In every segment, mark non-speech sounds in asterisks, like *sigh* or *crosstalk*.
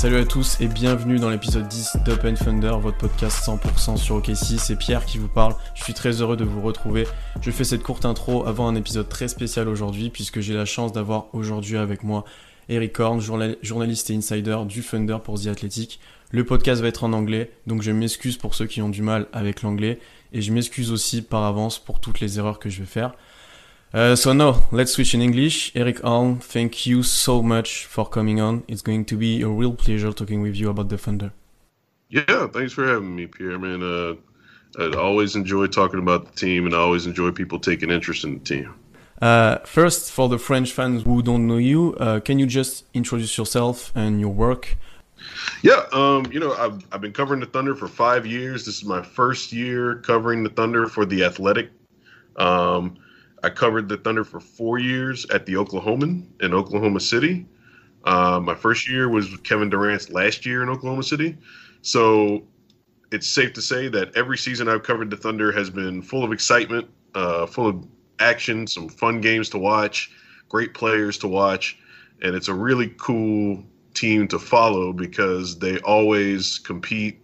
Salut à tous et bienvenue dans l'épisode 10 d'Open votre podcast 100% sur OKC. C'est Pierre qui vous parle. Je suis très heureux de vous retrouver. Je fais cette courte intro avant un épisode très spécial aujourd'hui puisque j'ai la chance d'avoir aujourd'hui avec moi Eric Horn, journaliste et insider du Thunder pour The Athletic. Le podcast va être en anglais, donc je m'excuse pour ceux qui ont du mal avec l'anglais et je m'excuse aussi par avance pour toutes les erreurs que je vais faire. Uh, so now let's switch in English. Erik Horne, thank you so much for coming on. It's going to be a real pleasure talking with you about the Thunder. Yeah, thanks for having me, Pierre. Man, uh, I always enjoy talking about the team, and I always enjoy people taking interest in the team. Uh, first, for the French fans who don't know you, uh, can you just introduce yourself and your work? Yeah, um, you know, I've, I've been covering the Thunder for five years. This is my first year covering the Thunder for the Athletic. Um, I covered the Thunder for four years at the Oklahoman in Oklahoma City. Uh, my first year was Kevin Durant's last year in Oklahoma City. So it's safe to say that every season I've covered the Thunder has been full of excitement, uh, full of action, some fun games to watch, great players to watch, and it's a really cool team to follow because they always compete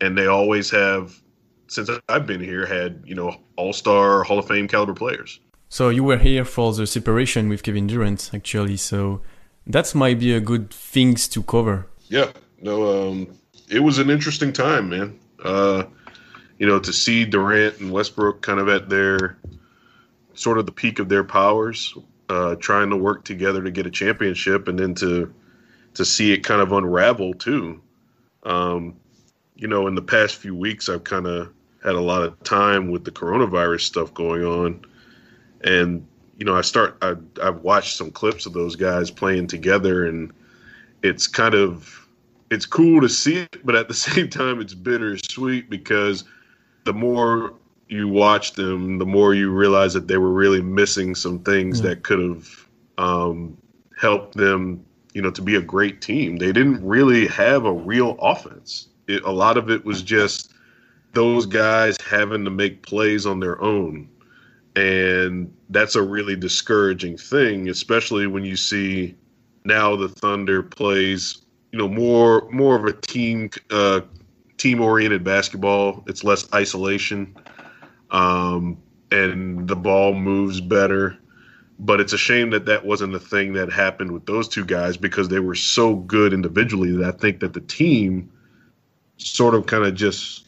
and they always have since I've been here, had you know All Star, Hall of Fame caliber players. So you were here for the separation with Kevin Durant, actually. So that might be a good things to cover. Yeah, no, um, it was an interesting time, man. Uh, you know, to see Durant and Westbrook kind of at their sort of the peak of their powers, uh, trying to work together to get a championship, and then to to see it kind of unravel too. Um, you know, in the past few weeks, I've kind of had a lot of time with the coronavirus stuff going on, and you know, I start I, I've watched some clips of those guys playing together, and it's kind of it's cool to see it, but at the *laughs* same time, it's bittersweet because the more you watch them, the more you realize that they were really missing some things yeah. that could have um, helped them, you know, to be a great team. They didn't really have a real offense it, a lot of it was just those guys having to make plays on their own. And that's a really discouraging thing, especially when you see now the Thunder plays, you know, more more of a team uh, team oriented basketball. It's less isolation, um, and the ball moves better. But it's a shame that that wasn't the thing that happened with those two guys because they were so good individually that I think that the team sort of kind of just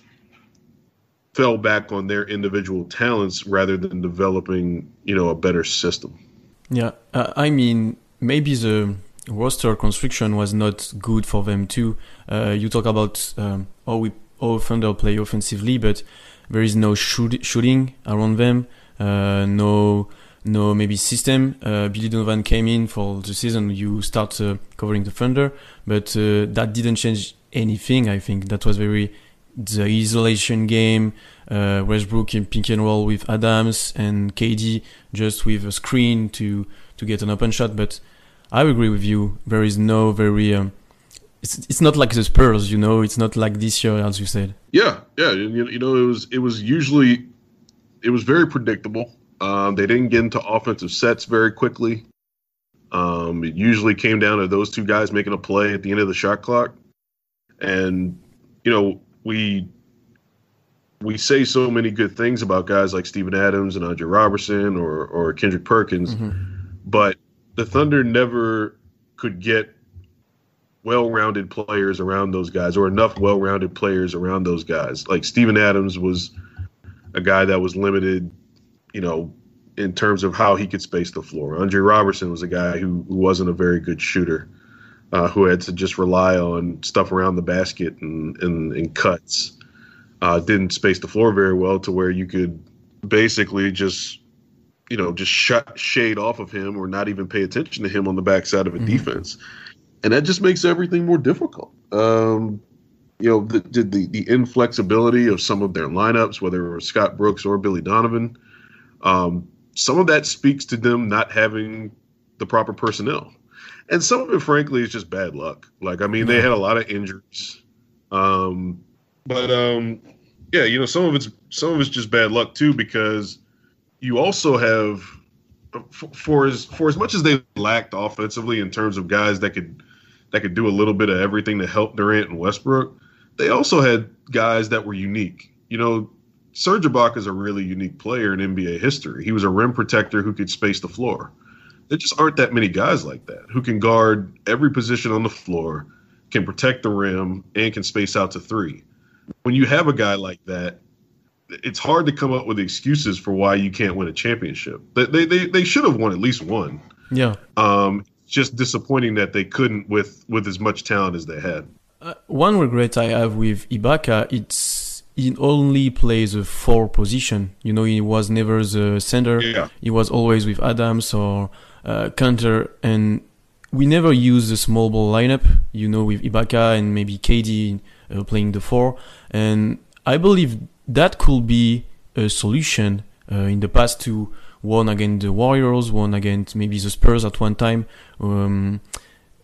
fell back on their individual talents rather than developing, you know, a better system. Yeah, uh, I mean, maybe the roster construction was not good for them too. Uh, you talk about um, how we all Thunder play offensively, but there is no shoot, shooting around them. Uh, no, no maybe system. Uh, Billy Donovan came in for the season. You start uh, covering the Thunder, but uh, that didn't change anything. I think that was very the isolation game. Uh, Westbrook in pick and roll with Adams and KD just with a screen to to get an open shot. But I agree with you. There is no very. Um, it's it's not like the Spurs, you know. It's not like this year, as you said. Yeah, yeah. You, you know, it was it was usually it was very predictable. Um, they didn't get into offensive sets very quickly. Um, it usually came down to those two guys making a play at the end of the shot clock. And you know, we we say so many good things about guys like Steven Adams and Andre Robertson or or Kendrick Perkins, mm-hmm. but the Thunder never could get well-rounded players around those guys or enough well-rounded players around those guys. Like Steven Adams was a guy that was limited, you know, in terms of how he could space the floor. Andre Robertson was a guy who, who wasn't a very good shooter uh, who had to just rely on stuff around the basket and, and, and cuts. Uh, didn't space the floor very well to where you could basically just, you know, just shut shade off of him or not even pay attention to him on the backside of a mm-hmm. defense. And that just makes everything more difficult. Um, you know, the, the, the inflexibility of some of their lineups, whether it was Scott Brooks or Billy Donovan, um, some of that speaks to them not having the proper personnel and some of it, frankly, is just bad luck. Like, I mean, they had a lot of injuries, um, but um, yeah, you know, some of it's some of it's just bad luck too because you also have for, for as for as much as they lacked offensively in terms of guys that could that could do a little bit of everything to help Durant and Westbrook, they also had guys that were unique. You know, Serge Ibaka is a really unique player in NBA history. He was a rim protector who could space the floor. There just aren't that many guys like that who can guard every position on the floor, can protect the rim, and can space out to three. When you have a guy like that, it's hard to come up with excuses for why you can't win a championship. They they they, should have won at least one. Yeah. Um, just disappointing that they couldn't with with as much talent as they had. Uh, one regret I have with Ibaka, it's he only plays a four position. You know, he was never the center. Yeah. He was always with Adams or uh, Kanter, and we never use the small ball lineup. You know, with Ibaka and maybe KD uh, playing the four, and I believe that could be a solution uh, in the past to one against the Warriors, one against maybe the Spurs at one time. Um,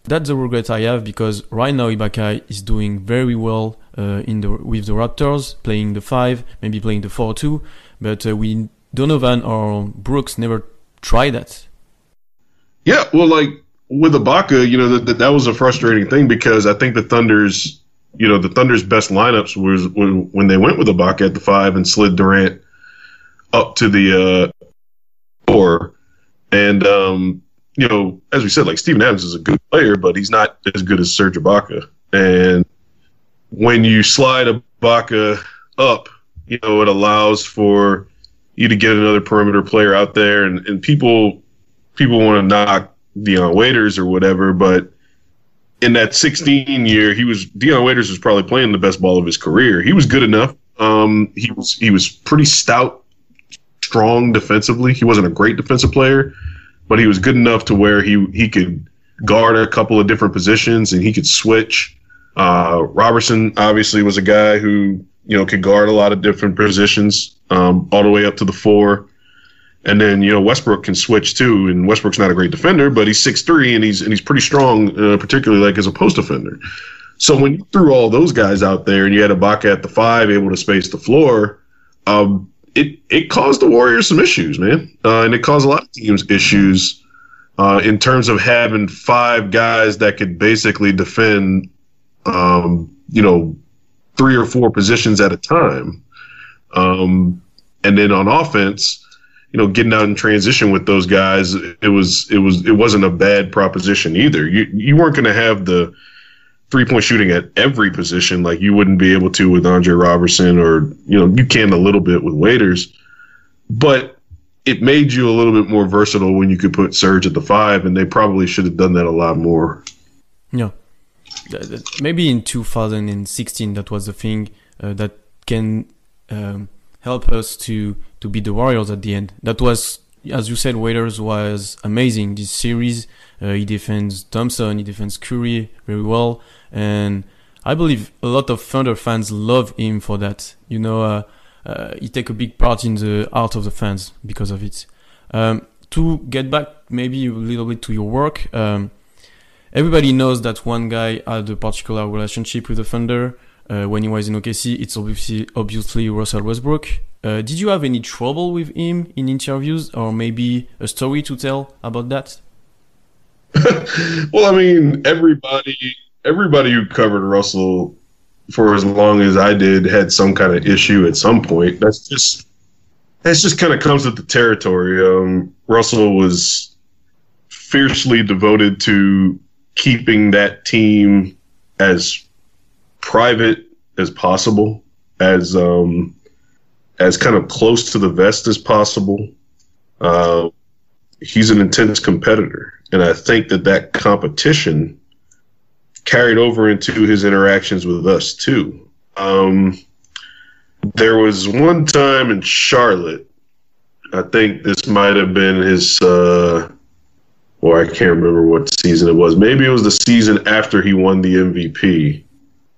that's the regret I have because right now Ibaka is doing very well uh, in the with the Raptors, playing the five, maybe playing the four too. But uh, we Donovan or Brooks never tried that. Yeah, well, like with Ibaka, you know that, that was a frustrating thing because I think the Thunder's, you know, the Thunder's best lineups was when, when they went with Ibaka at the five and slid Durant up to the uh, four, and um, you know, as we said, like Steven Adams is a good player, but he's not as good as Serge Ibaka. And when you slide Ibaka up, you know, it allows for you to get another perimeter player out there, and, and people people want to knock Dion Waiters or whatever, but in that 16 year, he was Dion Waiters was probably playing the best ball of his career. He was good enough. Um, he was he was pretty stout, strong defensively. He wasn't a great defensive player, but he was good enough to where he he could guard a couple of different positions and he could switch. Uh, Robertson obviously was a guy who you know could guard a lot of different positions, um, all the way up to the four. And then you know Westbrook can switch too, and Westbrook's not a great defender, but he's six three and he's and he's pretty strong, uh, particularly like as a post defender. So when you threw all those guys out there and you had Ibaka at the five, able to space the floor, um, it it caused the Warriors some issues, man, uh, and it caused a lot of teams issues uh, in terms of having five guys that could basically defend, um, you know, three or four positions at a time, um, and then on offense you know, getting out in transition with those guys, it was it was it wasn't a bad proposition either. You you weren't going to have the three point shooting at every position like you wouldn't be able to with Andre Robertson or you know you can a little bit with Waiters, but it made you a little bit more versatile when you could put Serge at the five, and they probably should have done that a lot more. Yeah, maybe in 2016 that was the thing uh, that can um, help us to to beat the Warriors at the end. That was, as you said, Waiters was amazing this series. Uh, he defends Thompson, he defends Curry very well, and I believe a lot of Thunder fans love him for that. You know, uh, uh, he take a big part in the heart of the fans because of it. Um, to get back maybe a little bit to your work, um, everybody knows that one guy had a particular relationship with the Thunder. Uh, when he was in OKC, it's obviously obviously Russell Westbrook. Uh, did you have any trouble with him in interviews, or maybe a story to tell about that? *laughs* well, I mean, everybody everybody who covered Russell for as long as I did had some kind of issue at some point. That's just that's just kind of comes with the territory. Um, Russell was fiercely devoted to keeping that team as private as possible, as um, as kind of close to the vest as possible. Uh, he's an intense competitor, and I think that that competition carried over into his interactions with us too. Um, there was one time in Charlotte. I think this might have been his, uh, or I can't remember what season it was. Maybe it was the season after he won the MVP.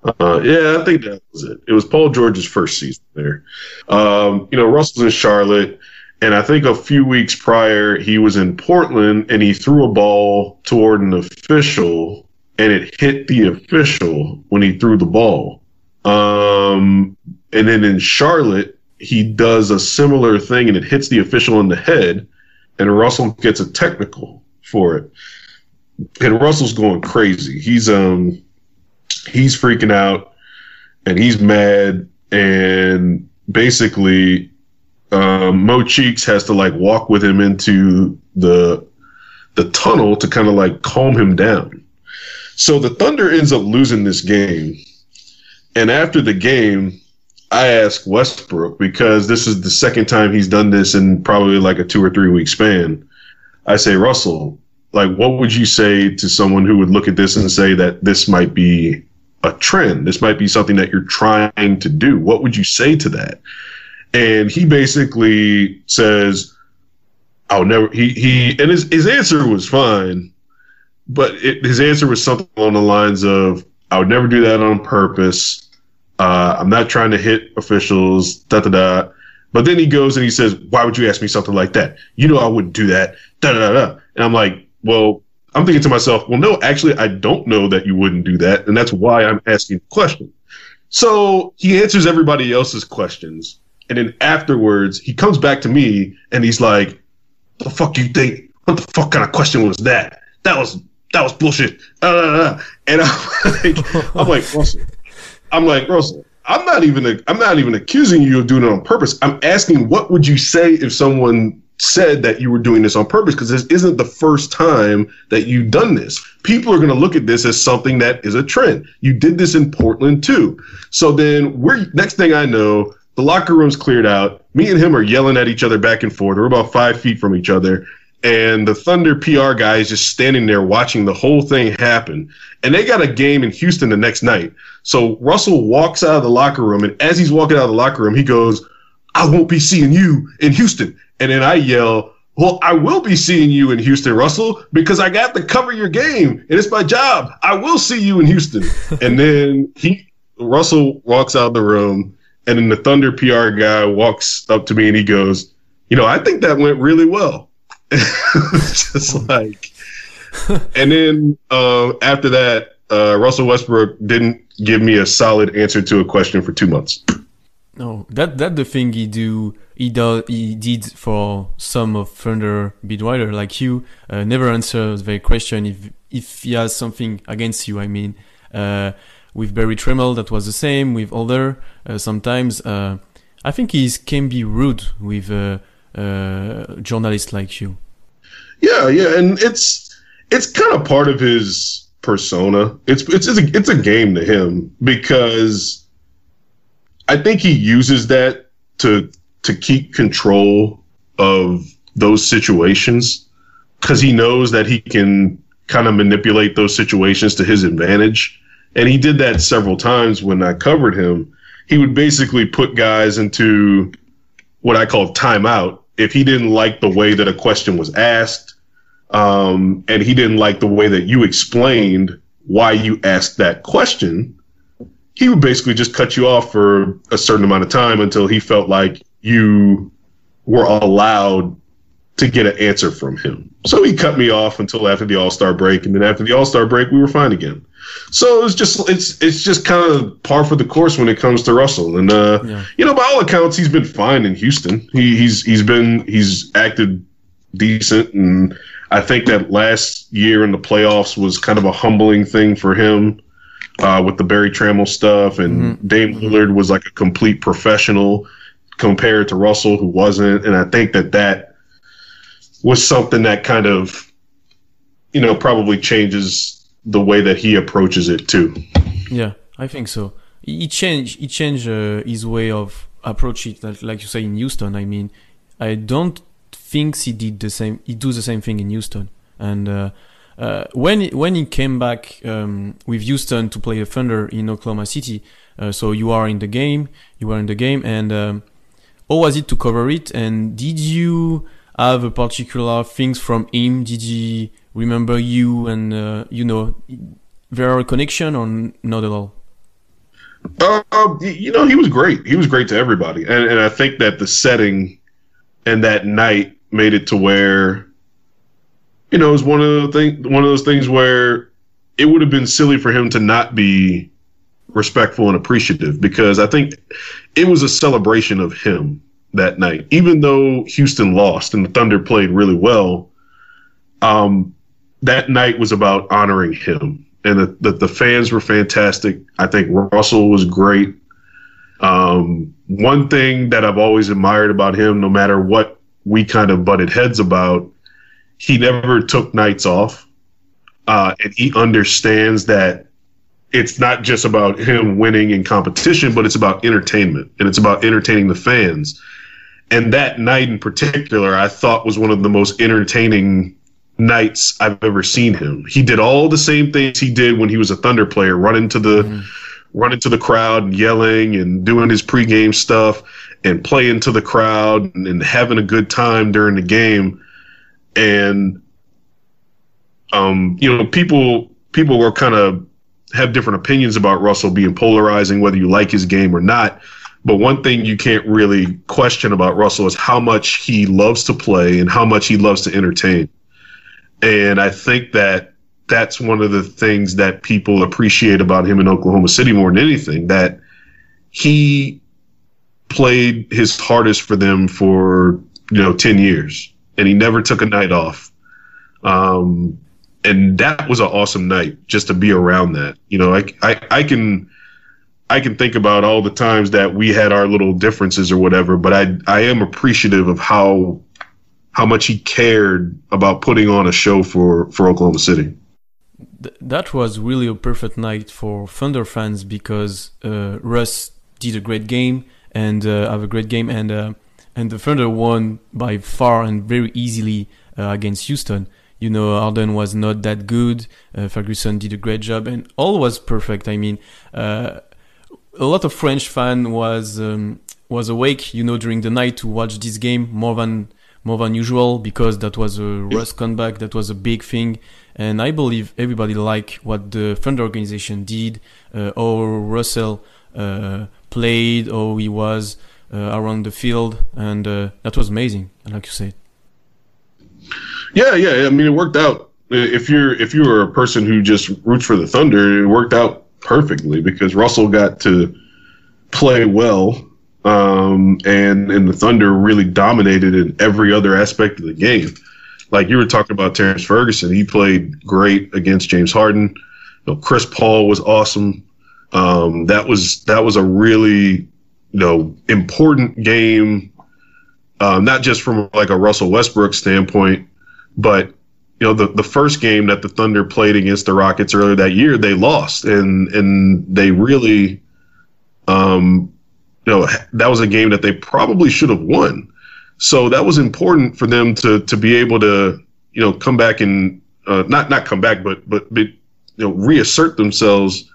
Uh, yeah, I think that was it. It was Paul George's first season there. Um, you know, Russell's in Charlotte, and I think a few weeks prior he was in Portland and he threw a ball toward an official and it hit the official when he threw the ball. Um, and then in Charlotte, he does a similar thing and it hits the official in the head, and Russell gets a technical for it. and Russell's going crazy. He's um he's freaking out and he's mad and basically um, Mo Cheeks has to like walk with him into the the tunnel to kind of like calm him down. So the Thunder ends up losing this game. And after the game, I ask Westbrook because this is the second time he's done this in probably like a two or three week span. I say, Russell, like, what would you say to someone who would look at this and say that this might be a trend? This might be something that you're trying to do. What would you say to that? And he basically says, I'll never, he, he, and his, his answer was fine, but it, his answer was something along the lines of, I would never do that on purpose. Uh, I'm not trying to hit officials, da da da. But then he goes and he says, Why would you ask me something like that? You know I wouldn't do that. Da da da. And I'm like, Well, I'm thinking to myself, Well, no, actually, I don't know that you wouldn't do that. And that's why I'm asking the question. So he answers everybody else's questions. And then afterwards, he comes back to me and he's like, The fuck you think? What the fuck kind of question was that? That was that was bullshit. Uh, uh, uh, uh. and I'm *laughs* like, I'm like, I'm like, Russell, I'm not even I'm not even accusing you of doing it on purpose. I'm asking what would you say if someone said that you were doing this on purpose because this isn't the first time that you've done this. People are going to look at this as something that is a trend. You did this in Portland too. So then we're next thing I know, the locker room's cleared out. Me and him are yelling at each other back and forth. We're about five feet from each other. And the Thunder PR guy is just standing there watching the whole thing happen. And they got a game in Houston the next night. So Russell walks out of the locker room. And as he's walking out of the locker room, he goes, I won't be seeing you in Houston. And then I yell, well, I will be seeing you in Houston, Russell, because I got to cover your game and it's my job. I will see you in Houston. *laughs* and then he, Russell walks out of the room and then the Thunder PR guy walks up to me and he goes, you know, I think that went really well. *laughs* just like, *laughs* and then uh, after that, uh, Russell Westbrook didn't give me a solid answer to a question for two months. No, that that the thing he do he do he did for some of Thunder writer like you. Uh, never answers the question if if he has something against you. I mean, uh, with Berry Tramel that was the same. With other uh, sometimes uh, I think he can be rude with uh, uh, journalists like you. Yeah, yeah, and it's it's kind of part of his persona. It's it's it's a, it's a game to him because I think he uses that to to keep control of those situations because he knows that he can kind of manipulate those situations to his advantage. And he did that several times when I covered him. He would basically put guys into what I call timeout if he didn't like the way that a question was asked, um, and he didn't like the way that you explained why you asked that question he would basically just cut you off for a certain amount of time until he felt like you were allowed to get an answer from him. So he cut me off until after the All Star break, and then after the All Star break, we were fine again. So it's just it's it's just kind of par for the course when it comes to Russell, and uh, yeah. you know by all accounts he's been fine in Houston. He, he's he's been he's acted decent, and I think that last year in the playoffs was kind of a humbling thing for him uh, with the Berry Tramel stuff, and mm-hmm. Dame Lillard was like a complete professional compared to Russell, who wasn't. And I think that that was something that kind of, you know, probably changes the way that he approaches it too. Yeah, I think so. He changed. He changed uh, his way of approach it, like you say in Houston. I mean, I don't think he did the same. He do the same thing in Houston, and. Uh, uh, when he, when he came back um, with Houston to play the Thunder in Oklahoma City, uh, so you are in the game, you were in the game, and um, how was it to cover it? And did you have a particular things from him? Did he remember you? And uh, you know, there are a connection or not at all? Uh, you know, he was great. He was great to everybody, and and I think that the setting and that night made it to where you know, it's one of the thing, one of those things where it would have been silly for him to not be respectful and appreciative because I think it was a celebration of him that night. Even though Houston lost and the Thunder played really well, um, that night was about honoring him, and the, the, the fans were fantastic. I think Russell was great. Um, one thing that I've always admired about him, no matter what we kind of butted heads about, he never took nights off, uh, and he understands that it's not just about him winning in competition, but it's about entertainment and it's about entertaining the fans. And that night in particular, I thought was one of the most entertaining nights I've ever seen him. He did all the same things he did when he was a Thunder player, running to the mm-hmm. running to the crowd and yelling and doing his pregame stuff and playing to the crowd and, and having a good time during the game. And um, you know, people people were kind of have different opinions about Russell being polarizing, whether you like his game or not. But one thing you can't really question about Russell is how much he loves to play and how much he loves to entertain. And I think that that's one of the things that people appreciate about him in Oklahoma City more than anything that he played his hardest for them for you know 10 years and he never took a night off um, and that was an awesome night just to be around that you know I, I i can i can think about all the times that we had our little differences or whatever but i i am appreciative of how how much he cared about putting on a show for for Oklahoma City. that was really a perfect night for Thunder fans because uh, Russ did a great game and uh, have a great game and uh, and the Thunder won by far and very easily uh, against Houston. You know, Harden was not that good. Uh, Ferguson did a great job, and all was perfect. I mean, uh, a lot of French fan was um, was awake, you know, during the night to watch this game more than more than usual because that was a Russ comeback. That was a big thing, and I believe everybody liked what the Thunder organization did, uh, or Russell uh, played, or he was around the field, and uh, that was amazing. Like you said. Yeah, yeah. I mean, it worked out. If you're if you were a person who just roots for the Thunder, it worked out perfectly because Russell got to play well um, and and the Thunder really dominated in every other aspect of the game. Like you were talking about Terrance Ferguson, he played great against James Harden. You know, Chris Paul was awesome. Um, that was that was a really you know important game, um, not just from like a Russell Westbrook standpoint, but you know the the first game that the Thunder played against the Rockets earlier that year, they lost, and and they really um, you know, that was a game that they probably should have won. So that was important for them to to be able to, you know, come back and uh, not not come back, but but, but you know, reassert themselves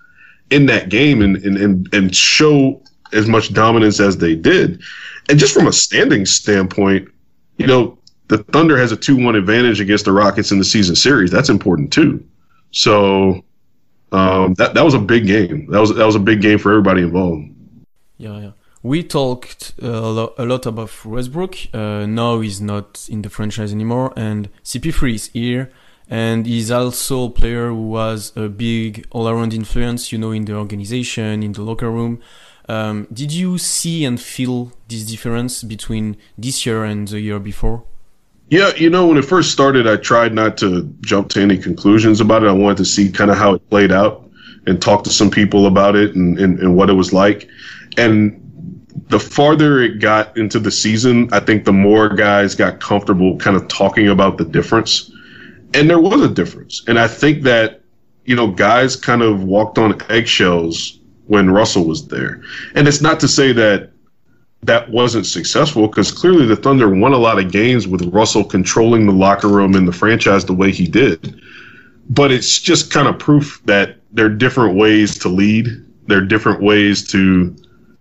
in that game and, and and and show as much dominance as they did. And just from a standing standpoint, you know, the Thunder has a two one advantage against the Rockets in the season series. That's important too. So um, that that was a big game. That was that was a big game for everybody involved. Yeah, yeah we talked uh, a lot about Westbrook. Uh, now he's not in the franchise anymore, and CP3 is here, and he's also a player who was a big all-around influence, you know, in the organization, in the locker room. Um, did you see and feel this difference between this year and the year before? Yeah, you know, when it first started, I tried not to jump to any conclusions about it. I wanted to see kind of how it played out and talk to some people about it and, and, and what it was like. And the farther it got into the season, I think the more guys got comfortable kind of talking about the difference. And there was a difference. And I think that, you know, guys kind of walked on eggshells when Russell was there. And it's not to say that that wasn't successful because clearly the Thunder won a lot of games with Russell controlling the locker room and the franchise the way he did. But it's just kind of proof that there are different ways to lead, there are different ways to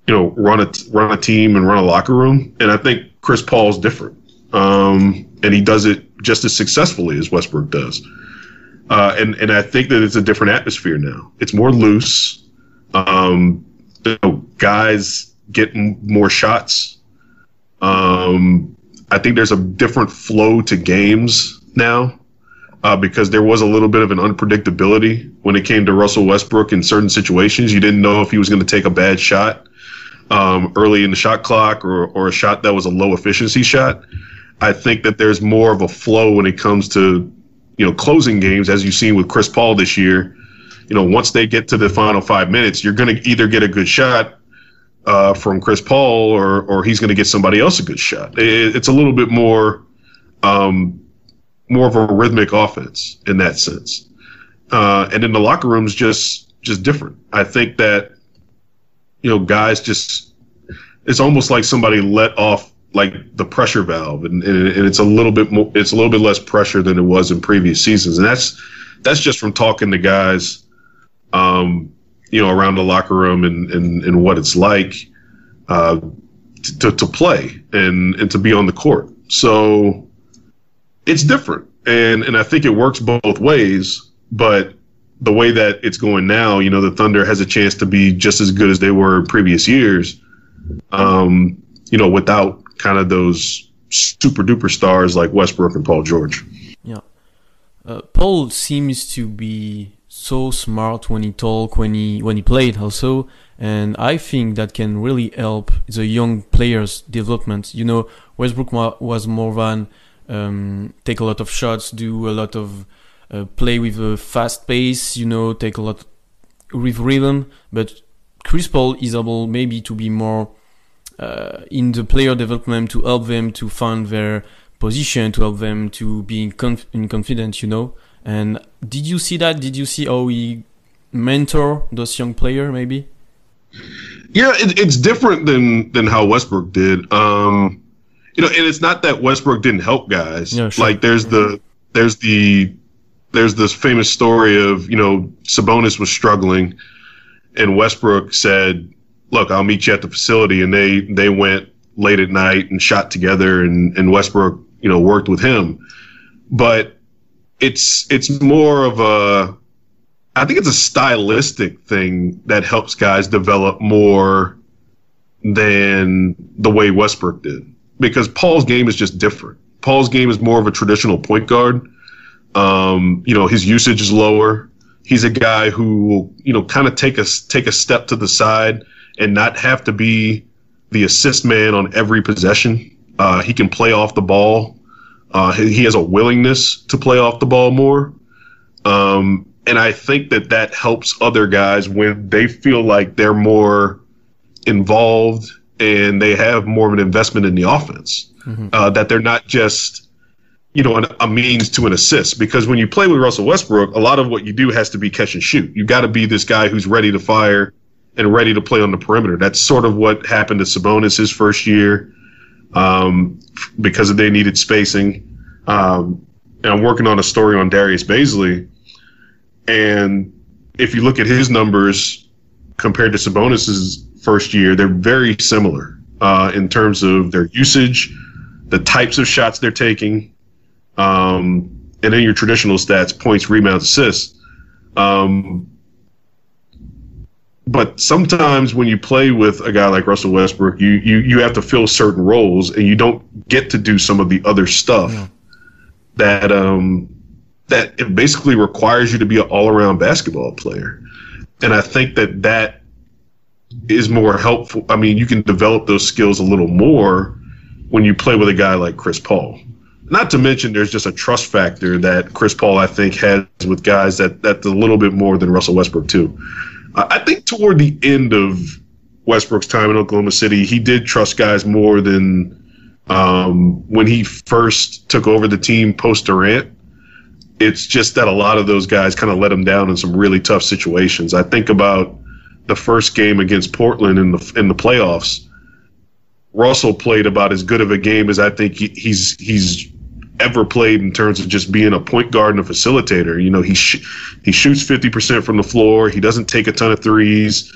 you know, run a run a team and run a locker room. And I think Chris Paul is different, um, and he does it just as successfully as Westbrook does. Uh, and and I think that it's a different atmosphere now. It's more loose. Um, you know, guys get more shots. Um, I think there's a different flow to games now uh, because there was a little bit of an unpredictability when it came to Russell Westbrook in certain situations. You didn't know if he was going to take a bad shot um, early in the shot clock or, or a shot that was a low efficiency shot. I think that there's more of a flow when it comes to you know, closing games, as you've seen with Chris Paul this year, you know, once they get to the final five minutes, you're going to either get a good shot uh, from Chris Paul or or he's going to get somebody else a good shot. It, it's a little bit more um, more of a rhythmic offense in that sense. Uh, and then the locker room's just just different. I think that you know guys just it's almost like somebody let off like the pressure valve, and, and, and it's a little bit more it's a little bit less pressure than it was in previous seasons, and that's that's just from talking to guys, um, you know, around the locker room and and, and what it's like uh, to to play and and to be on the court. So it's different, and and I think it works both ways. But the way that it's going now, you know, the Thunder has a chance to be just as good as they were in previous years. Um, you know, without kind of those super duper stars like Westbrook and Paul George. Yeah, uh, Paul seems to be so smart when he talk, when he when he played also, and I think that can really help the young players' development. You know, Westbrook was more than um, take a lot of shots, do a lot of uh, play with a fast pace, you know, take a lot with rhythm. But Chris Paul is able maybe to be more uh, in the player development to help them to find their position, to help them to be in, conf- you know. And did you see that? Did you see how he mentor those young player maybe? Yeah, it, it's different than than how Westbrook did. Um, you know, and it's not that Westbrook didn't help guys. Yeah, sure. Like there's the there's the there's this famous story of you know Sabonis was struggling, and Westbrook said, "Look, I'll meet you at the facility," and they they went late at night and shot together, and and Westbrook you know worked with him, but it's it's more of a I think it's a stylistic thing that helps guys develop more than the way Westbrook did because Paul's game is just different. Paul's game is more of a traditional point guard. Um, you know, his usage is lower. He's a guy who will, you know, kind of take a take a step to the side and not have to be the assist man on every possession. Uh, he can play off the ball. Uh, he has a willingness to play off the ball more. Um, and I think that that helps other guys when they feel like they're more involved and they have more of an investment in the offense. Mm-hmm. Uh, that they're not just, you know, an, a means to an assist. Because when you play with Russell Westbrook, a lot of what you do has to be catch and shoot. You got to be this guy who's ready to fire and ready to play on the perimeter. That's sort of what happened to Sabonis his first year um, because they needed spacing. Um, and I'm working on a story on Darius Bazley. And if you look at his numbers compared to Sabonis's first year, they're very similar uh, in terms of their usage, the types of shots they're taking, um, and then your traditional stats: points, rebounds, assists. Um, but sometimes when you play with a guy like Russell Westbrook, you you you have to fill certain roles, and you don't get to do some of the other stuff yeah. that um that it basically requires you to be an all around basketball player. And I think that that is more helpful. I mean, you can develop those skills a little more when you play with a guy like Chris Paul. Not to mention, there's just a trust factor that Chris Paul, I think, has with guys that that's a little bit more than Russell Westbrook too. I think toward the end of Westbrook's time in Oklahoma City, he did trust guys more than um, when he first took over the team post Durant. It's just that a lot of those guys kind of let him down in some really tough situations. I think about the first game against Portland in the in the playoffs, Russell played about as good of a game as I think he, he's he's ever played in terms of just being a point guard and a facilitator. You know, he sh- he shoots fifty percent from the floor. He doesn't take a ton of threes.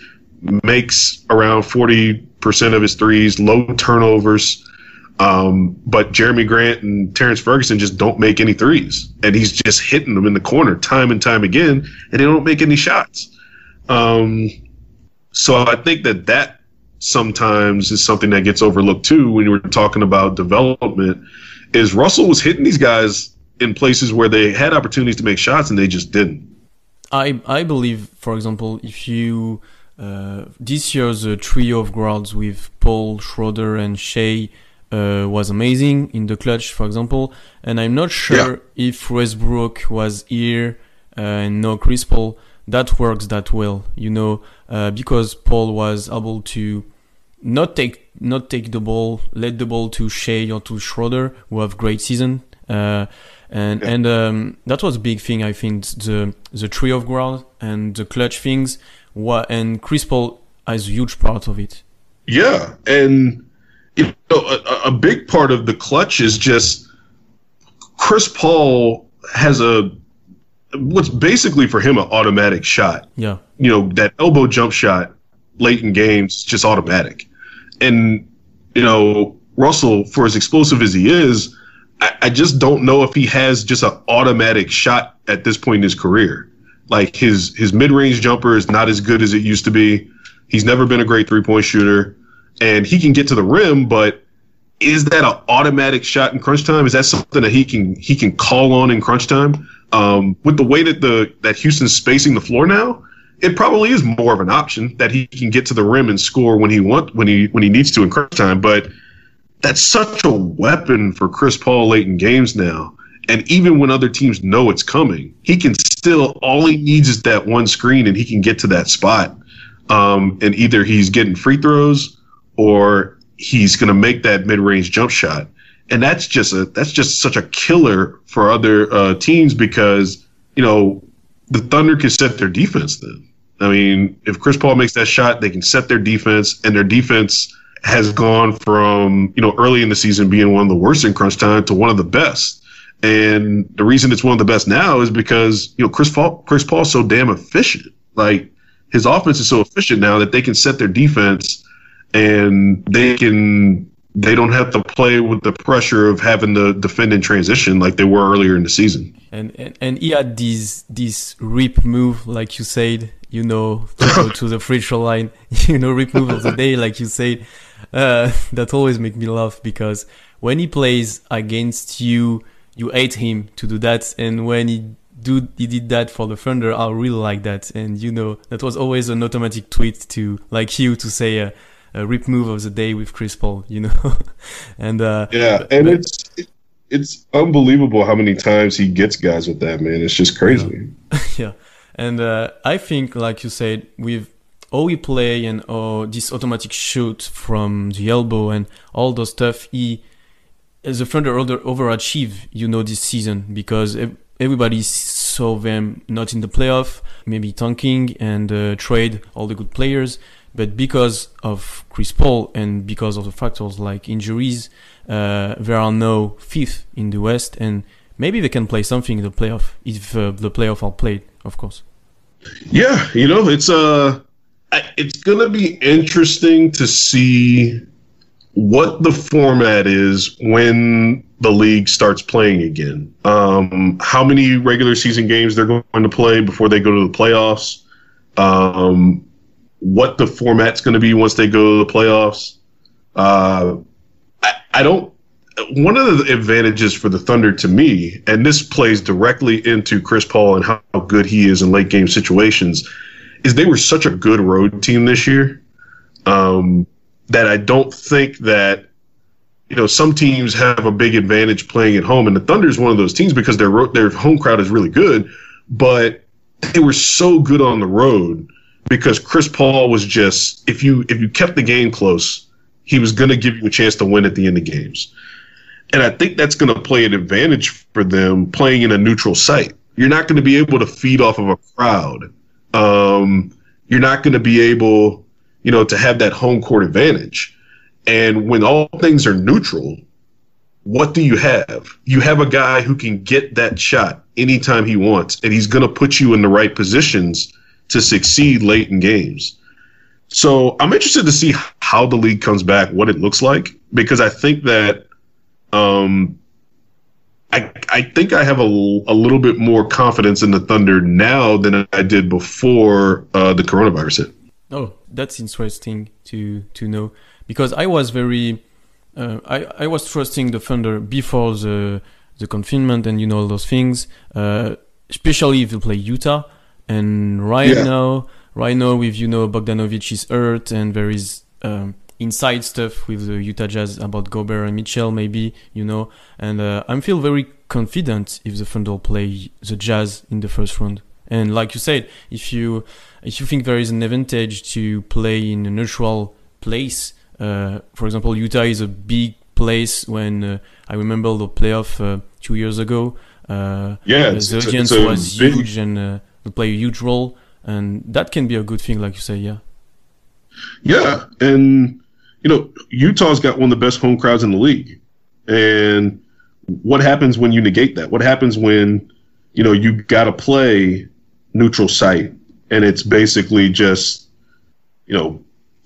Makes around forty percent of his threes. Low turnovers. Um, but Jerami Grant and Terrance Ferguson just don't make any threes, and he's just hitting them in the corner time and time again, and they don't make any shots. Um, so I think that that sometimes is something that gets overlooked too when were talking about development. Is Russell was hitting these guys in places where they had opportunities to make shots and they just didn't. I I believe, for example, if you uh, this year's trio of guards with Paul Schroeder and Shai uh, was amazing in the clutch, for example. And I'm not sure Yeah. if Westbrook was here uh, and no Chris Paul, that works that well, you know, uh, because Paul was able to not take not take the ball, let the ball to Shai or to Schroeder, who have great season. Uh, and Yeah. and um, that was a big thing. I think the the tree of ground and the clutch things. What and Chris Paul is a huge part of it. Yeah, and you know, a, a big part of the clutch is just Chris Paul has a what's basically for him an automatic shot. Yeah, You know, that elbow jump shot late in games just automatic. And you know, Russell, for as explosive as he is, I, I just don't know if he has just an automatic shot at this point in his career. Like his his mid range jumper is not as good as it used to be. He's never been a great three point shooter, and he can get to the rim, but is that an automatic shot in crunch time? Is that something that he can he can call on in crunch time? Um, with the way that the that Houston's spacing the floor now, it probably is more of an option that he can get to the rim and score when he want when he when he needs to in crunch time. But that's such a weapon for Chris Paul late in games now. And even when other teams know it's coming, he can still all he needs is that one screen and he can get to that spot. Um, and either he's getting free throws or he's going to make that mid-range jump shot. And that's just a that's just such a killer for other uh, teams because you know the Thunder can set their defense. Then I mean, if Chris Paul makes that shot, they can set their defense, and their defense has gone from you know early in the season being one of the worst in crunch time to one of the best. And the reason it's one of the best now is because you know Chris Paul Chris Paul's so damn efficient. Like his offense is so efficient now that they can set their defense and they can they don't have to play with the pressure of having to defend in transition like they were earlier in the season. and and, and he had this this rip move, like you said, you know, to go to the free throw line, *laughs* you know, rip move of the day, like you said. Uh, that always make me laugh because when he plays against you, you hate him to do that, and when he do he did that for the Thunder, I really like that, and you know, that was always an automatic tweet to like you to say. Uh, a rip move of the day with Chris Paul, you know, *laughs* and uh, Yeah, and it's it's unbelievable how many times he gets guys with that man. It's just crazy. *laughs* yeah and uh, i think like you said with all we play and oh, this automatic shoot from the elbow and all those stuff he as a thunder over overachieve you know this season because everybody saw them not in the playoff maybe tanking and uh, trade all the good players. But because of chris paul and because of the factors like injuries uh, there are no fifth in the west and maybe they can play something in the playoff if uh, the playoff are played, of course. Yeah, you know, it's uh it's gonna be interesting to see what the format is when the league starts playing again. Um, how many regular season games they're going to play before they go to the playoffs? Um, what the format's going to be once they go to the playoffs? Uh, I, I don't. One of the advantages for the Thunder to me, and this plays directly into Chris Paul and how good he is in late game situations, is they were such a good road team this year um, that I don't think that you know some teams have a big advantage playing at home, and the Thunder is one of those teams because their their home crowd is really good, but they were so good on the road because Chris Paul was just if you if you kept the game close, he was going to give you a chance to win at the end of games. And I think that's going to play an advantage for them playing in a neutral site. You're not going to be able to feed off of a crowd. Um, you're not going to be able, you know, to have that home court advantage. And when all things are neutral, what do you have? You have a guy who can get that shot anytime he wants, and he's going to put you in the right positions to succeed late in games. So I'm interested to see how the league comes back, what it looks like, because I think that um, I I think I have a, a little bit more confidence in the Thunder now than I did before uh, the coronavirus hit. Oh, that's interesting to to know because I was very uh, I I was trusting the Thunder before the the confinement and you know all those things, uh, especially if you play Utah. And right Yeah. now, right now with you know Bogdanovich is hurt and there is um, inside stuff with the Utah Jazz about Gobert and Mitchell, maybe you know. And uh, I feel very confident if the Thunder play the Jazz in the first round. And like you said, if you if you think there is an advantage to play in a neutral place, uh, for example, Utah is a big place. When uh, I remember the playoff uh, two years ago, uh, yeah, the audience was big... huge and uh, they play a huge role, and that can be a good thing, like you say, yeah. Yeah, and you know Utah's got one of the best home crowds in the league, and what happens when you negate that? What happens when you know you got to play neutral site and it's basically just you know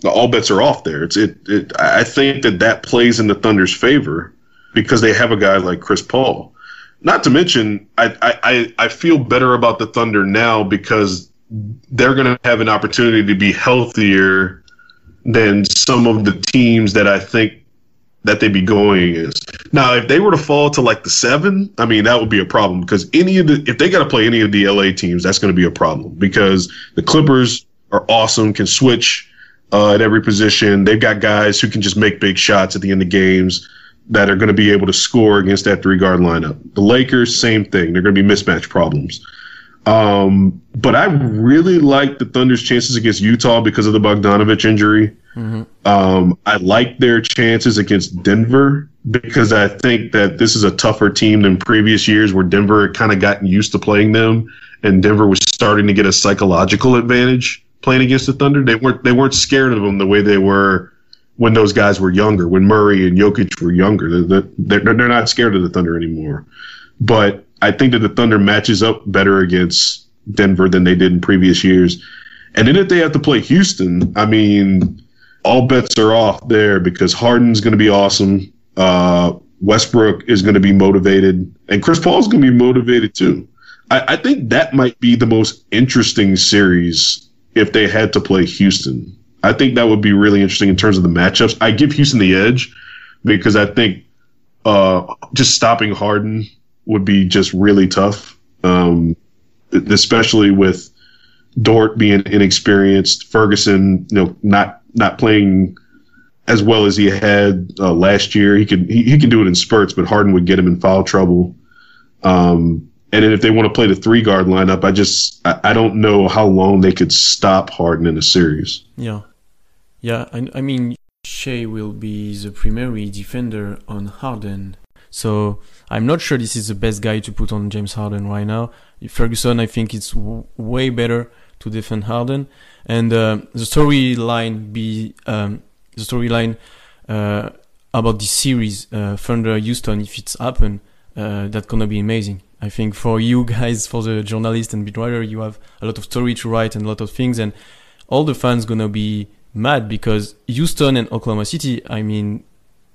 all bets are off there. It's it, it I think that that plays in the Thunder's favor because they have a guy like Chris Paul. Not to mention, I I, I feel better about the Thunder now because they're going to have an opportunity to be healthier than some of the teams that I think that they'd be going against. Now, if they were to fall to like the seven, I mean, that would be a problem because any of the, if they got to play any of the LA teams, that's going to be a problem because the Clippers are awesome, can switch uh, at every position. They've got guys who can just make big shots at the end of games that are going to be able to score against that three guard lineup. The Lakers, same thing. They're going to be mismatch problems. Um, but I really like the Thunder's chances against Utah because of the Bogdanovich injury. Mm-hmm. Um, I like their chances against Denver because I think that this is a tougher team than previous years where Denver had kind of gotten used to playing them and Denver was starting to get a psychological advantage playing against the Thunder. They weren't they weren't scared of them the way they were when those guys were younger, when Murray and Jokic were younger. They're, they're, they're not scared of the Thunder anymore. But I think that the Thunder matches up better against Denver than they did in previous years. And then if they have to play Houston, I mean, all bets are off there because Harden's going to be awesome. Uh, Westbrook is going to be motivated, and Chris Paul's going to be motivated too. I, I think that might be the most interesting series if they had to play Houston. I think that would be really interesting in terms of the matchups. I give Houston the edge because I think uh, just stopping Harden would be just really tough, um, especially with Dort being inexperienced, Ferguson, you know, not not playing as well as he had uh, last year. He could he, he can do it in spurts, but Harden would get him in foul trouble. Um, and then if they want to play the three guard lineup, I just I, I, don't know how long they could stop Harden in a series. Yeah, yeah. I, I mean, Shai will be the primary defender on Harden. So I'm not sure this is the best guy to put on James Harden right now. Ferguson, I think it's w- way better to defend Harden. And uh, the storyline be um, the storyline uh, about this series, uh, Thunder Houston, if it's happen, uh, that's gonna be amazing. I think for you guys, for the journalist and beat writer, you have a lot of story to write and a lot of things, and all the fans gonna be mad because Houston and Oklahoma City. I mean,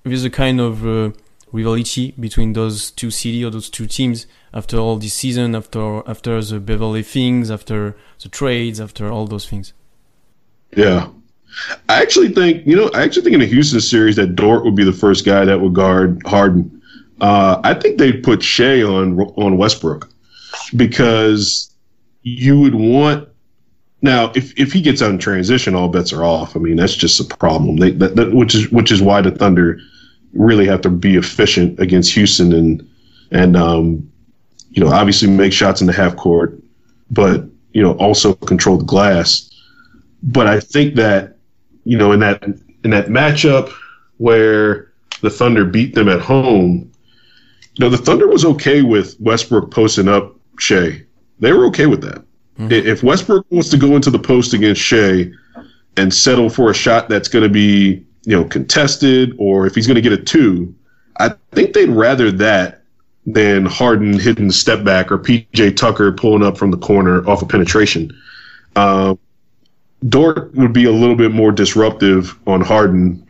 there's a kind of uh, rivalry between those two cities or those two teams after all this season, after after the Beverley things, after the trades, after all those things. Yeah. I actually think, you know, I actually think in the Houston series that Dort would be the first guy that would guard Harden. Uh, I think they'd put Shai on on Westbrook because you would want now if if he gets out in transition, all bets are off. I mean, that's just a problem. They, that, that, which is which is why the Thunder really have to be efficient against Houston and and um, you know obviously make shots in the half court, but you know also control the glass. But I think that you know in that in that matchup where the Thunder beat them at home, you know the Thunder was okay with Westbrook posting up Shai. They were okay with that. Mm-hmm. If Westbrook wants to go into the post against Shai and settle for a shot that's going to be you know, contested or if he's going to get a two, I think they'd rather that than Harden hitting the step back or PJ Tucker pulling up from the corner off of penetration. Uh, Dort would be a little bit more disruptive on Harden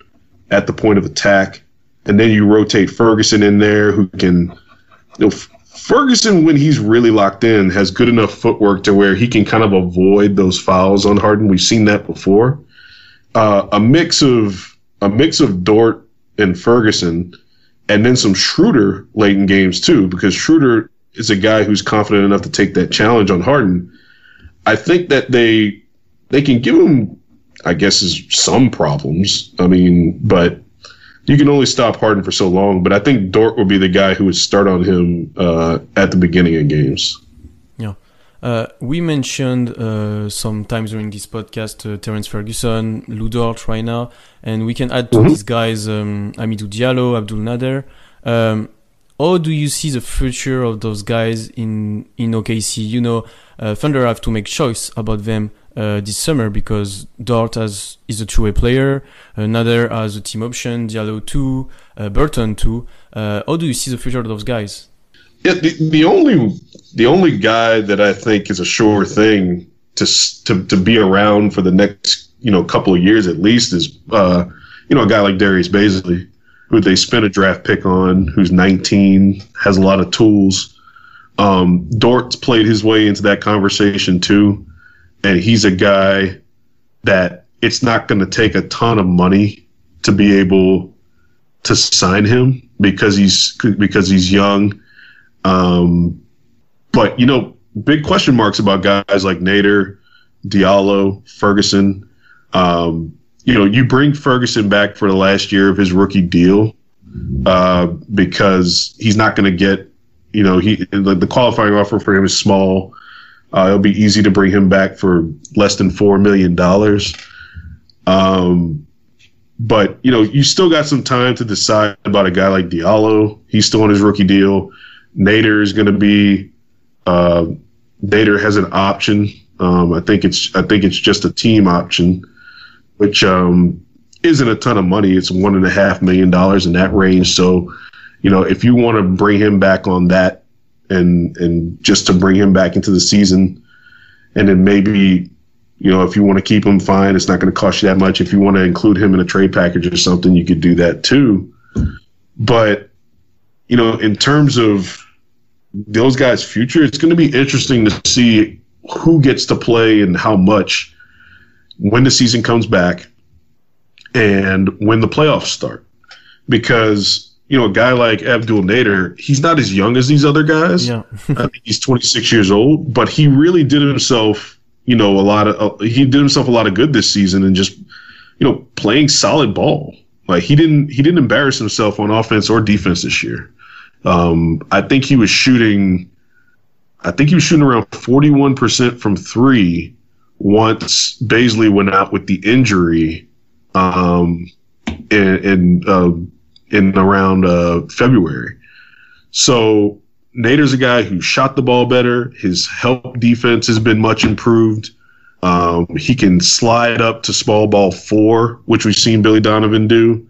at the point of attack. And then you rotate Ferguson in there who can, you know, Ferguson, when he's really locked in, has good enough footwork to where he can kind of avoid those fouls on Harden. We've seen that before. Uh, a mix of a mix of Dort and Ferguson, and then some Schroeder late in games too, because Schroeder is a guy who's confident enough to take that challenge on Harden. I think that they they can give him. I guess, is some problems. I mean, but you can only stop Harden for so long. But I think Dort would be the guy who would start on him uh, at the beginning of games. Uh, we mentioned uh, sometimes during this podcast uh, Terrance Ferguson, Lu Dort right now, and we can add to mm-hmm. these guys um, Hamidou Diallo, Abdul Nader. Um, how do you see the future of those guys in in OKC? You know, uh, Thunder have to make choice about them uh, this summer because Dort has is a two-way player, Nader has a team option, Diallo too, uh, Burton too. Uh, how do you see the future of those guys? Yeah, the, the only the only guy that I think is a sure thing to to to be around for the next you know couple of years at least is uh, you know a guy like Darius Bazley, who they spent a draft pick on, who's 19, has a lot of tools. Um, Dort's played his way into that conversation too and he's a guy that it's not going to take a ton of money to be able to sign him because he's because he's young. Um, but you know, big question marks about guys like Nader, Diallo, Ferguson. Um, you know, you bring Ferguson back for the last year of his rookie deal uh, because he's not going to get. You know, he the, the qualifying offer for him is small. Uh, it'll be easy to bring him back for less than four million dollars. Um, but you know, you still got some time to decide about a guy like Diallo. He's still on his rookie deal. Nader is going to be. Uh, Nader has an option. Um, I think it's I think it's just a team option, which um, isn't a ton of money. It's one and a half million dollars in that range. So, you know, if you want to bring him back on that and and just to bring him back into the season, and then maybe you know if you want to keep him, fine. It's not going to cost you that much. If you want to include him in a trade package or something, you could do that too. But you know, in terms of those guys' future, it's going to be interesting to see who gets to play and how much when the season comes back and when the playoffs start. Because you know, a guy like Abdul Nader, he's not as young as these other guys. Yeah. *laughs* He's 26 years old, but he really did himself, you know, a lot of, uh, he did himself a lot of good this season and just, you know, playing solid ball. Like he didn't, he didn't embarrass himself on offense or defense this year. Um, I think he was shooting, I think he was shooting around 41% from three once Bazley went out with the injury. Um, and, and uh, in around uh, February. So Nader's a guy who shot the ball better. His help defense has been much improved. Um, he can slide up to small ball four, which we've seen Billy Donovan do.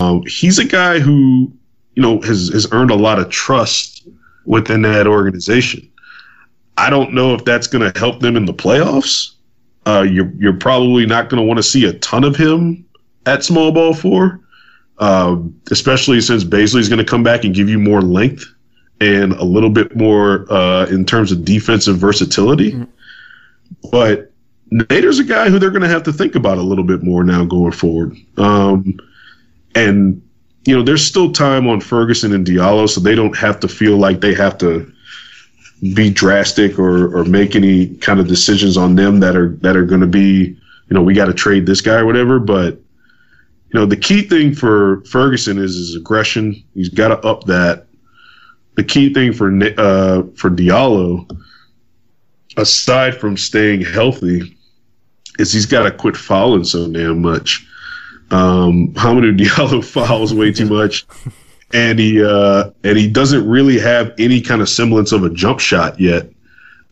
Um, he's a guy who, you know, has, has earned a lot of trust within that organization. I don't know if that's going to help them in the playoffs. Uh, you're, you're probably not going to want to see a ton of him at small ball four uh, especially since Bazley is going to come back and give you more length and a little bit more uh, in terms of defensive versatility. Mm-hmm. But Nader's a guy who they're going to have to think about a little bit more now going forward. Um, and you know, there's still time on Ferguson and Diallo, so they don't have to feel like they have to be drastic or, or make any kind of decisions on them that are that are going to be, you know, we got to trade this guy or whatever. But you know, the key thing for Ferguson is his aggression. He's got to up that. The key thing for uh, for Diallo, aside from staying healthy, is he's got to quit fouling so damn much. Um, Hamidou *laughs* Diallo fouls way too much, and he uh, and he doesn't really have any kind of semblance of a jump shot yet.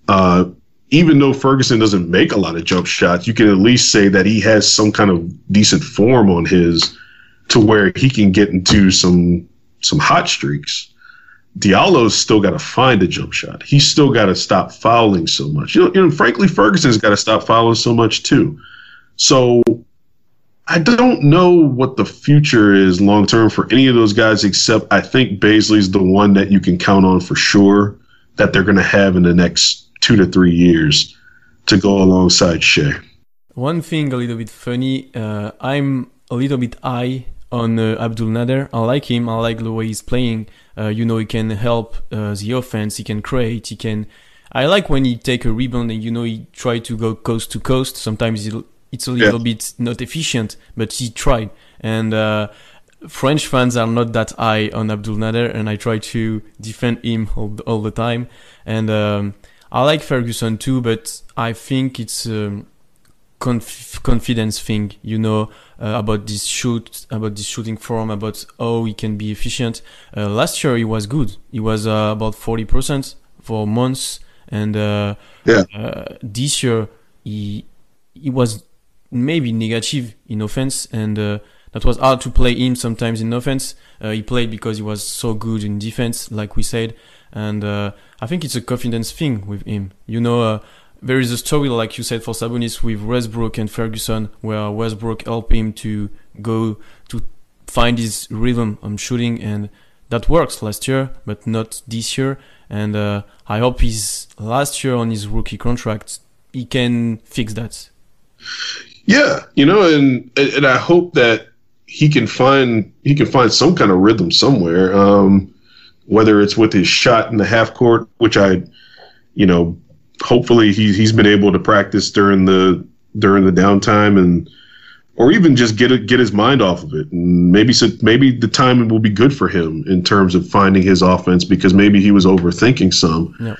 Uh, even though Ferguson doesn't make a lot of jump shots, you can at least say that he has some kind of decent form on his to where he can get into some some hot streaks. Diallo's still got to find a jump shot. He's still got to stop fouling so much. You know, you know frankly, Ferguson's got to stop fouling so much too. So I don't know what the future is long term for any of those guys, except I think Bazley's the one that you can count on for sure that they're going to have in the next two to three years to go alongside Shai. One thing a little bit funny, uh, I'm a little bit high on uh, Abdul Nader. I like him. I like the way he's playing. Uh, you know, he can help uh, the offense. He can create. He can. I like when he take a rebound and you know he try to go coast to coast. Sometimes he it's a little yeah. bit not efficient, but he tried. And uh, French fans are not that high on Abdul Nader, and I try to defend him all, all the time. And um, I like Ferguson too, but I think it's a conf- confidence thing, you know, uh, about this shoot, about this shooting form, about how he can be efficient. Uh, last year he was good. He was uh, about forty percent for months, and uh, yeah. Uh, this year he he was maybe negative in offense, and uh, that was hard to play him sometimes in offense. Uh, he played because he was so good in defense, like we said, and uh, I think it's a confidence thing with him. You know, uh, there is a story, like you said, for Sabonis with Westbrook and Ferguson, where Westbrook helped him to go to find his rhythm on shooting, and that works last year, but not this year. And uh, I hope his last year on his rookie contract, he can fix that. Yeah, you know, and and I hope that he can find he can find some kind of rhythm somewhere. Um, whether it's with his shot in the half court, which I, you know, hopefully he he's been able to practice during the during the downtime and or even just get it, get his mind off of it. And maybe so, maybe the timing will be good for him in terms of finding his offense because maybe he was overthinking some. Yeah.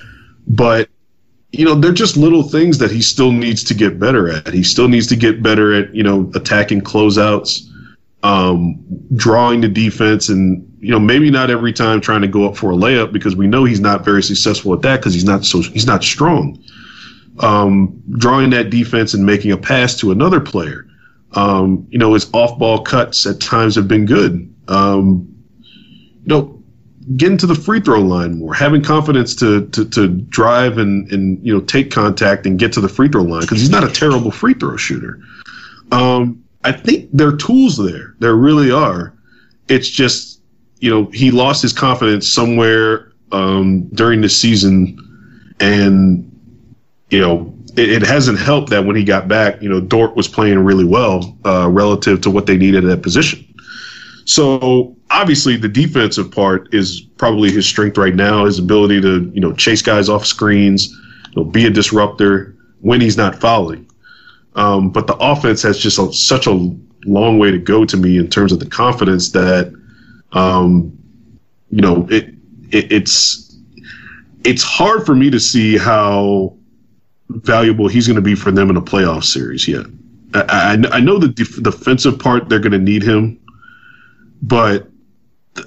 But you know, they're just little things that he still needs to get better at. He still needs to get better at you know attacking closeouts, um, drawing the defense, and you know maybe not every time trying to go up for a layup because we know he's not very successful at that because he's not so he's not strong. Um, drawing that defense and making a pass to another player um, you know, his off ball cuts at times have been good. Um, you know, getting to the free throw line more, having confidence to to, to drive and, and you know take contact and get to the free throw line because he's not a terrible free throw shooter. Um, I think there are tools there. There really are. It's just you know he lost his confidence somewhere um, during the season, and you know it, it, hasn't helped that when he got back, you know, Dort was playing really well uh, relative to what they needed at that position. So obviously, the defensive part is probably his strength right now. His ability to you know chase guys off screens, you know, be a disruptor when he's not fouling. Um, but the offense has just a, such a long way to go to me in terms of the confidence that, um, you know, it, it it's it's hard for me to see how valuable he's going to be for them in a playoff series yet. I, I, I know the def- defensive part, they're going to need him, but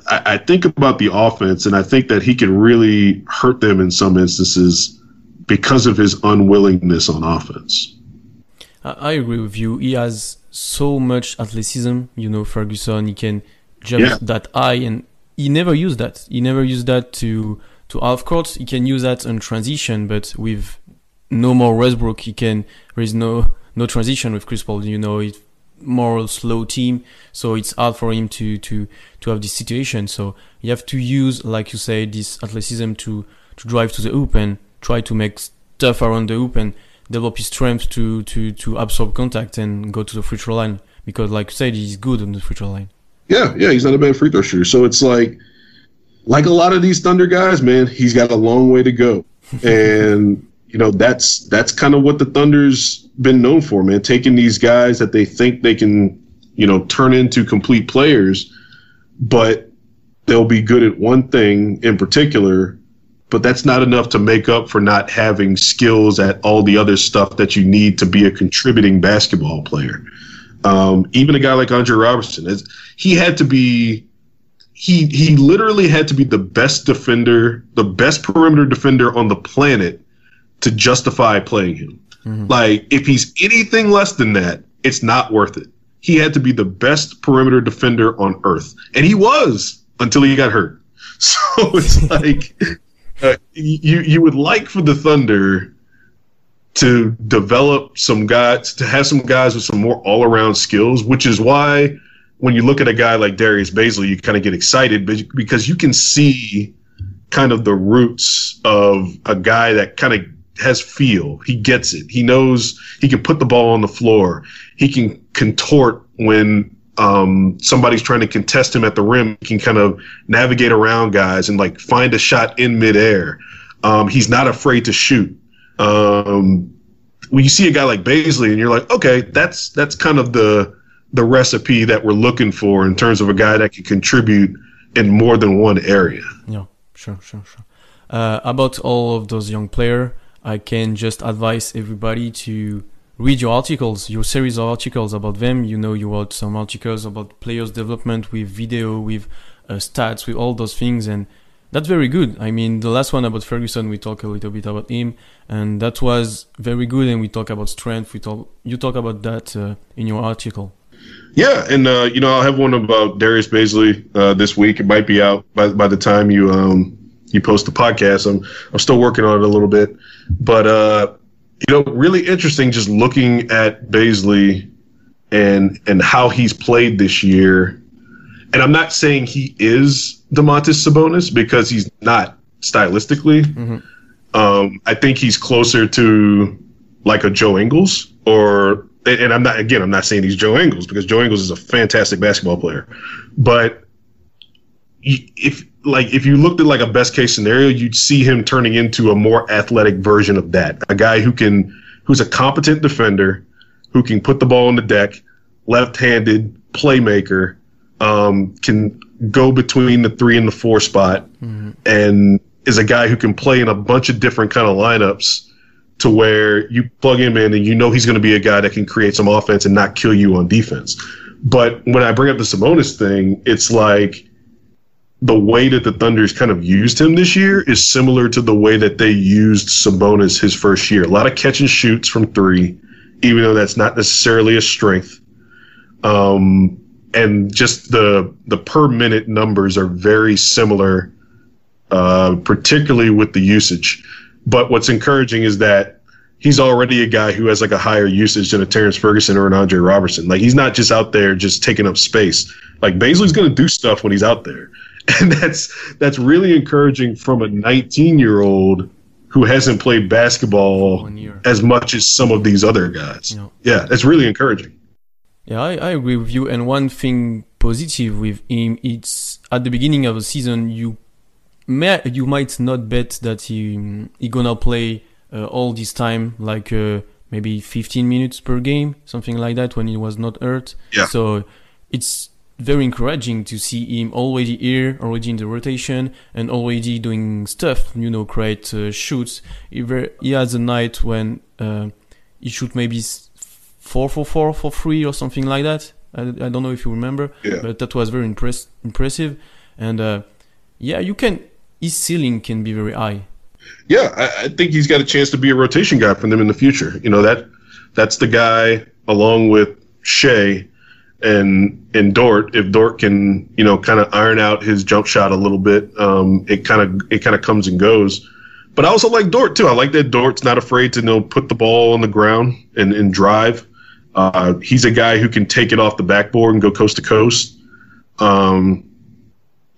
I, I think about the offense, and I think that he can really hurt them in some instances because of his unwillingness on offense. I agree with you. He has so much athleticism. You know, Ferguson, he can jump yeah. that high, and he never used that. He never used that to to half court. He can use that on transition, but with no more Westbrook. He can. There is no no transition with Chris Paul. You know, it's more slow team, so it's hard for him to to to have this situation. So you have to use, like you say, this athleticism to to drive to the hoop and try to make stuff around the hoop and develop his strength to to to absorb contact and go to the free throw line. Because, like you said, he's good on the free throw line. Yeah, yeah, he's not a bad free throw shooter. So it's like, like a lot of these Thunder guys, man, he's got a long way to go. *laughs* and you know that's that's kind of what the Thunder's been known for, man. Taking these guys that they think they can, you know, turn into complete players, but they'll be good at one thing in particular, but that's not enough to make up for not having skills at all the other stuff that you need to be a contributing basketball player. Um, even a guy like Andre Robertson, he had to be he he literally had to be the best defender, the best perimeter defender on the planet to justify playing him. Mm-hmm. Like if he's anything less than that, it's not worth it. He had to be the best perimeter defender on earth, and he was until he got hurt. *laughs* So it's *laughs* like uh, you you would like for the Thunder to develop some guys to have some guys with some more all around skills, which is why when you look at a guy like Darius Bazley, you kind of get excited because you can see kind of the roots of a guy that kind of has feel. He gets it. He knows he can put the ball on the floor. He can contort when um, somebody's trying to contest him at the rim. He can kind of navigate around guys and like find a shot in midair. Um, he's not afraid to shoot. Um, when you see a guy like Bazley and you're like, okay, that's that's kind of the the recipe that we're looking for in terms of a guy that can contribute in more than one area. Yeah, sure, sure, sure. Uh, about all of those young players, I can just advise everybody to read your articles, your series of articles about them. You know, you wrote some articles about players' development with video, with uh, stats, with all those things, and that's very good. I mean, the last one about Ferguson, we talk a little bit about him, and that was very good. And we talk about strength. We talk, you talk about that uh, in your article. Yeah, and uh, you know, I'll have one about Darius Bazley uh, this week. It might be out by by the time you um, you post the podcast. I'm I'm still working on it a little bit, but uh, you know, really interesting just looking at Bazley and and how he's played this year. And I'm not saying he is Domantas Sabonis because he's not stylistically. Mm-hmm. Um, I think he's closer to like a Joe Ingles or and I'm not again I'm not saying he's Joe Ingles because Joe Ingles is a fantastic basketball player, but if like if you looked at like a best case scenario, you'd see him turning into a more athletic version of that. A guy who can who's a competent defender, who can put the ball on the deck, left-handed playmaker, um, can go between the three and the four spot, mm-hmm. and is a guy who can play in a bunch of different kind of lineups to where you plug him in and you know he's going to be a guy that can create some offense and not kill you on defense. But when I bring up the Sabonis thing, it's like the way that the Thunder's kind of used him this year is similar to the way that they used Sabonis his first year. A lot of catch and shoots from three, even though that's not necessarily a strength. Um, and just the the per minute numbers are very similar, uh, particularly with the usage. But what's encouraging is that he's already a guy who has like a higher usage than a Terrance Ferguson or an Andre Robertson. Like he's not just out there just taking up space. Like Bazley's going to do stuff when he's out there. And that's that's really encouraging from a 19 year old who hasn't played basketball as much as some of these other guys. Know. Yeah, that's really encouraging. Yeah, I, I agree with you. And one thing positive with him, it's at the beginning of the season, you may you might not bet that he he gonna play uh, all this time, like uh, maybe 15 minutes per game, something like that, when he was not hurt. Yeah. So it's very encouraging to see him already here, already in the rotation, and already doing stuff. You know, create uh, shoots. He, he has a night when uh, he shoot maybe four for four for three or something like that. I, I don't know if you remember, yeah. but that was very impress- impressive. And uh, yeah, you can. His ceiling can be very high. Yeah, I, I think he's got a chance to be a rotation guy for them in the future. You know that that's the guy along with Shai and and Dort, if Dort can, you know, kind of iron out his jump shot a little bit, um, it kind of it kind of comes and goes. But I also like Dort too. I like that Dort's not afraid to you know put the ball on the ground and, and drive. Uh, he's a guy who can take it off the backboard and go coast to coast. Um,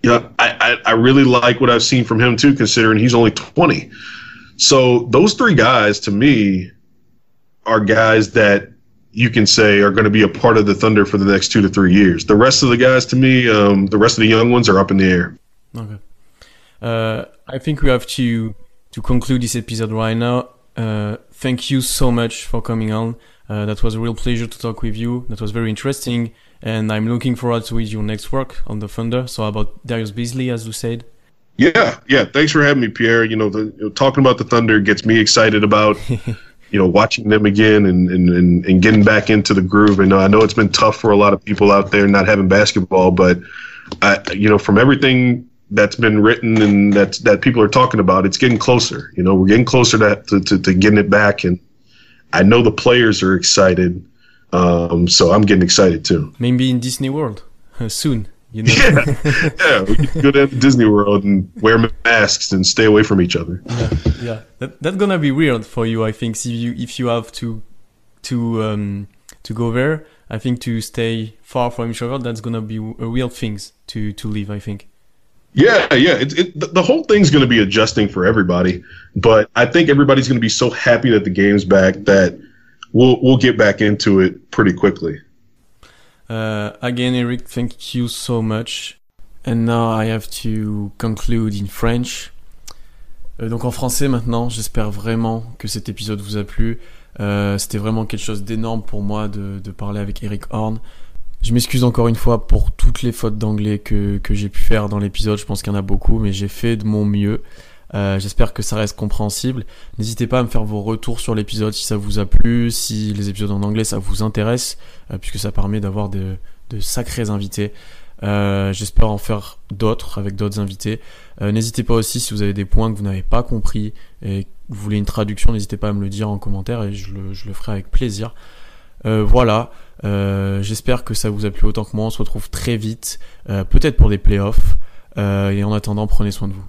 yeah, I, I, I really like what I've seen from him too, considering he's only 20. So those three guys to me are guys that you can say are going to be a part of the Thunder for the next two to three years. The rest of the guys, to me, um, the rest of the young ones are up in the air. Okay. Uh, I think we have to to conclude this episode right now. Uh, thank you so much for coming on. Uh, that was a real pleasure to talk with you. That was very interesting, and I'm looking forward to your next work on the Thunder. So about Darius Bazley, as you said. Yeah, yeah. Thanks for having me, Pierre. You know, the, you know, talking about the Thunder gets me excited about *laughs* you know, watching them again and, and, and, getting back into the groove. And I know it's been tough for a lot of people out there not having basketball, but I, you know, from everything that's been written and that that people are talking about, it's getting closer. You know, we're getting closer to, to, to, to getting it back. And I know the players are excited. Um, so I'm getting excited too. Maybe in Disney World uh, *laughs* soon. You know? Yeah, yeah. We can go down to Disney World and wear masks and stay away from each other. Yeah, yeah. That, that's gonna be weird for you, I think. If you if you have to to um to go there, I think to stay far from each other, that's gonna be a real thing to to live. I think. Yeah, yeah. It, it, the whole thing's going to be adjusting for everybody, but I think everybody's going to be so happy that the game's back that we'll we'll get back into it pretty quickly. Uh, again, Eric, thank you so much. And now I have to conclude in French. Euh, donc en français maintenant, j'espère vraiment que cet épisode vous a plu. C'était vraiment quelque chose d'énorme pour moi de, de parler avec Eric Horn. Je m'excuse encore une fois pour toutes les fautes d'anglais que, que j'ai pu faire dans l'épisode. Je pense qu'il y en a beaucoup, mais j'ai fait de mon mieux. Euh, J'espère que ça reste compréhensible. N'hésitez pas à me faire vos retours sur l'épisode si ça vous a plu, si les épisodes en anglais ça vous intéresse, euh, puisque ça permet d'avoir de, de, sacrés invités. Euh, J'espère en faire d'autres avec d'autres invités. Euh, n'hésitez pas aussi si vous avez des points que vous n'avez pas compris et que vous voulez une traduction, n'hésitez pas à me le dire en commentaire et je le, je le ferai avec plaisir. Euh, voilà, euh, j'espère que ça vous a plu autant que moi. On se retrouve très vite, euh, peut-être pour des playoffs. et en attendant, prenez soin de vous.